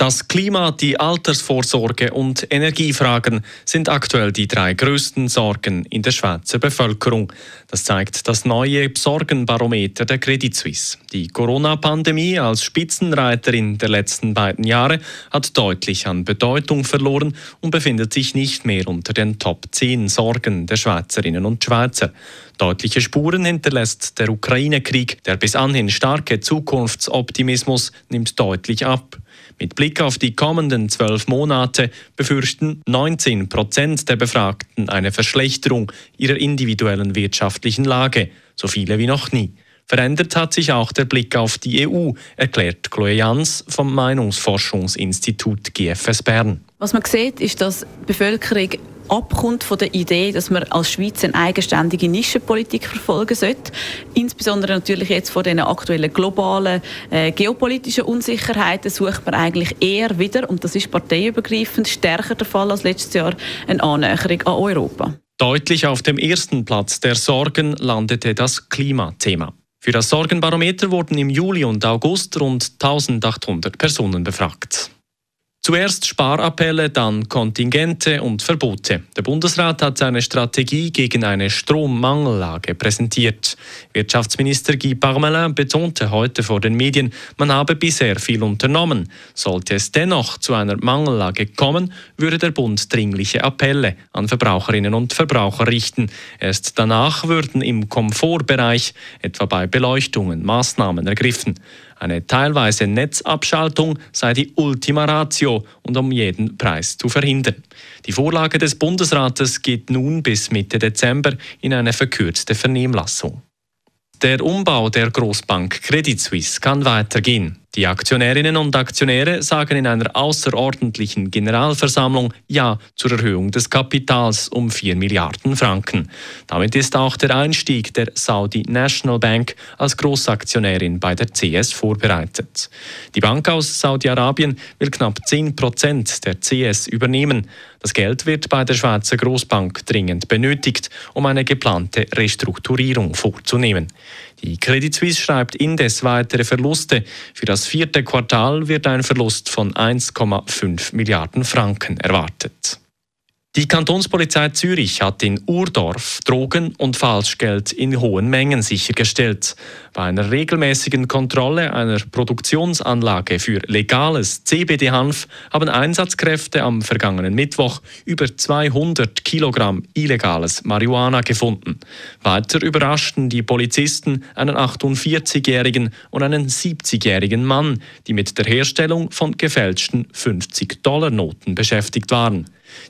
Das Klima, die Altersvorsorge und Energiefragen sind aktuell die drei größten Sorgen in der Schweizer Bevölkerung. Das zeigt das neue Sorgenbarometer der Credit Suisse. Die Corona-Pandemie als Spitzenreiterin der letzten beiden Jahre hat deutlich an Bedeutung verloren und befindet sich nicht mehr unter den Top 10 Sorgen der Schweizerinnen und Schweizer. Deutliche Spuren hinterlässt der Ukraine-Krieg. Der bis anhin starke Zukunftsoptimismus nimmt deutlich ab. Mit Blick auf die kommenden zwölf Monate befürchten 19 Prozent der Befragten eine Verschlechterung ihrer individuellen wirtschaftlichen Lage, so viele wie noch nie. Verändert hat sich auch der Blick auf die EU, erklärt Chloe Jans vom Meinungsforschungsinstitut GFS Bern. Was man sieht, ist, dass die Bevölkerung abkommt von der Idee, dass man als Schweiz eine eigenständige Nischenpolitik verfolgen sollte. Insbesondere natürlich jetzt vor den aktuellen globalen äh, geopolitischen Unsicherheiten sucht man eigentlich eher wieder, und das ist parteiübergreifend stärker der Fall als letztes Jahr, eine Annäherung an Europa. Deutlich auf dem ersten Platz der Sorgen landete das Klimathema. Für das Sorgenbarometer wurden im Juli und August rund 1800 Personen befragt. Zuerst Sparappelle, dann Kontingente und Verbote. Der Bundesrat hat seine Strategie gegen eine Strommangellage präsentiert. Wirtschaftsminister Guy Parmelin betonte heute vor den Medien, man habe bisher viel unternommen. Sollte es dennoch zu einer Mangellage kommen, würde der Bund dringliche Appelle an Verbraucherinnen und Verbraucher richten. Erst danach würden im Komfortbereich, etwa bei Beleuchtungen, Maßnahmen ergriffen. Eine teilweise Netzabschaltung sei die Ultima Ratio und um jeden Preis zu verhindern. Die Vorlage des Bundesrates geht nun bis Mitte Dezember in eine verkürzte Vernehmlassung. Der Umbau der Großbank Credit Suisse kann weitergehen. Die Aktionärinnen und Aktionäre sagen in einer außerordentlichen Generalversammlung Ja zur Erhöhung des Kapitals um 4 Milliarden Franken. Damit ist auch der Einstieg der Saudi National Bank als Großaktionärin bei der CS vorbereitet. Die Bank aus Saudi-Arabien will knapp 10 Prozent der CS übernehmen. Das Geld wird bei der Schweizer Großbank dringend benötigt, um eine geplante Restrukturierung vorzunehmen. Die Credit Suisse schreibt indes weitere Verluste. Für das vierte Quartal wird ein Verlust von 1,5 Milliarden Franken erwartet. Die Kantonspolizei Zürich hat in Urdorf Drogen und Falschgeld in hohen Mengen sichergestellt. Bei einer regelmäßigen Kontrolle einer Produktionsanlage für legales CBD-Hanf haben Einsatzkräfte am vergangenen Mittwoch über 200 Kilogramm illegales Marihuana gefunden. Weiter überraschten die Polizisten einen 48-jährigen und einen 70-jährigen Mann, die mit der Herstellung von gefälschten 50-Dollar-Noten beschäftigt waren.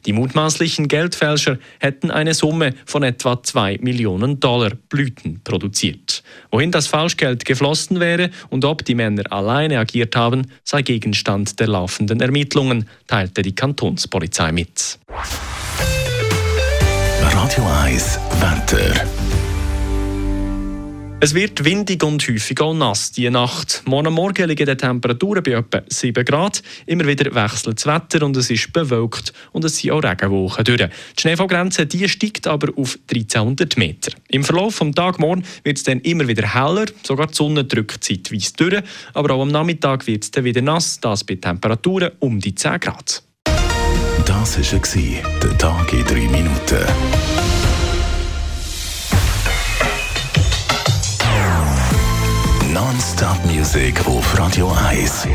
Die mutmaßlichen Geldfälscher hätten eine Summe von etwa 2 Millionen Dollar Blüten produziert. Wohin das Falschgeld geflossen wäre und ob die Männer alleine agiert haben, sei Gegenstand der laufenden Ermittlungen, teilte die Kantonspolizei mit. Radio 1 Wetter. Es wird windig und häufig auch nass die Nacht. Morgen Morgen liegen die Temperaturen bei etwa 7 Grad. Immer wieder wechselt das Wetter und es ist bewölkt und es sind auch Regenwochen durch. Die Schneefallgrenze die steigt aber auf 1300 Meter. Im Verlauf des Tages morgen wird es dann immer wieder heller, sogar die Sonne drückt zeitweise durch. Aber auch am Nachmittag wird es dann wieder nass, das bei Temperaturen um die 10 Grad. Das war der Tag in 3 Minuten. Non-Stop-Musik auf Radio 1.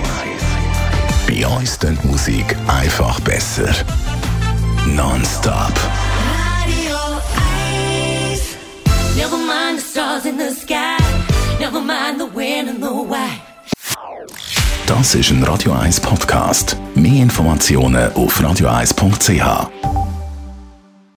Bei uns klingt die Musik einfach besser. Non-Stop. Radio 1. Never mind the stars in the sky. Never mind the when and the why. Das ist ein Radio 1 Podcast. Mehr Informationen auf radio1.ch.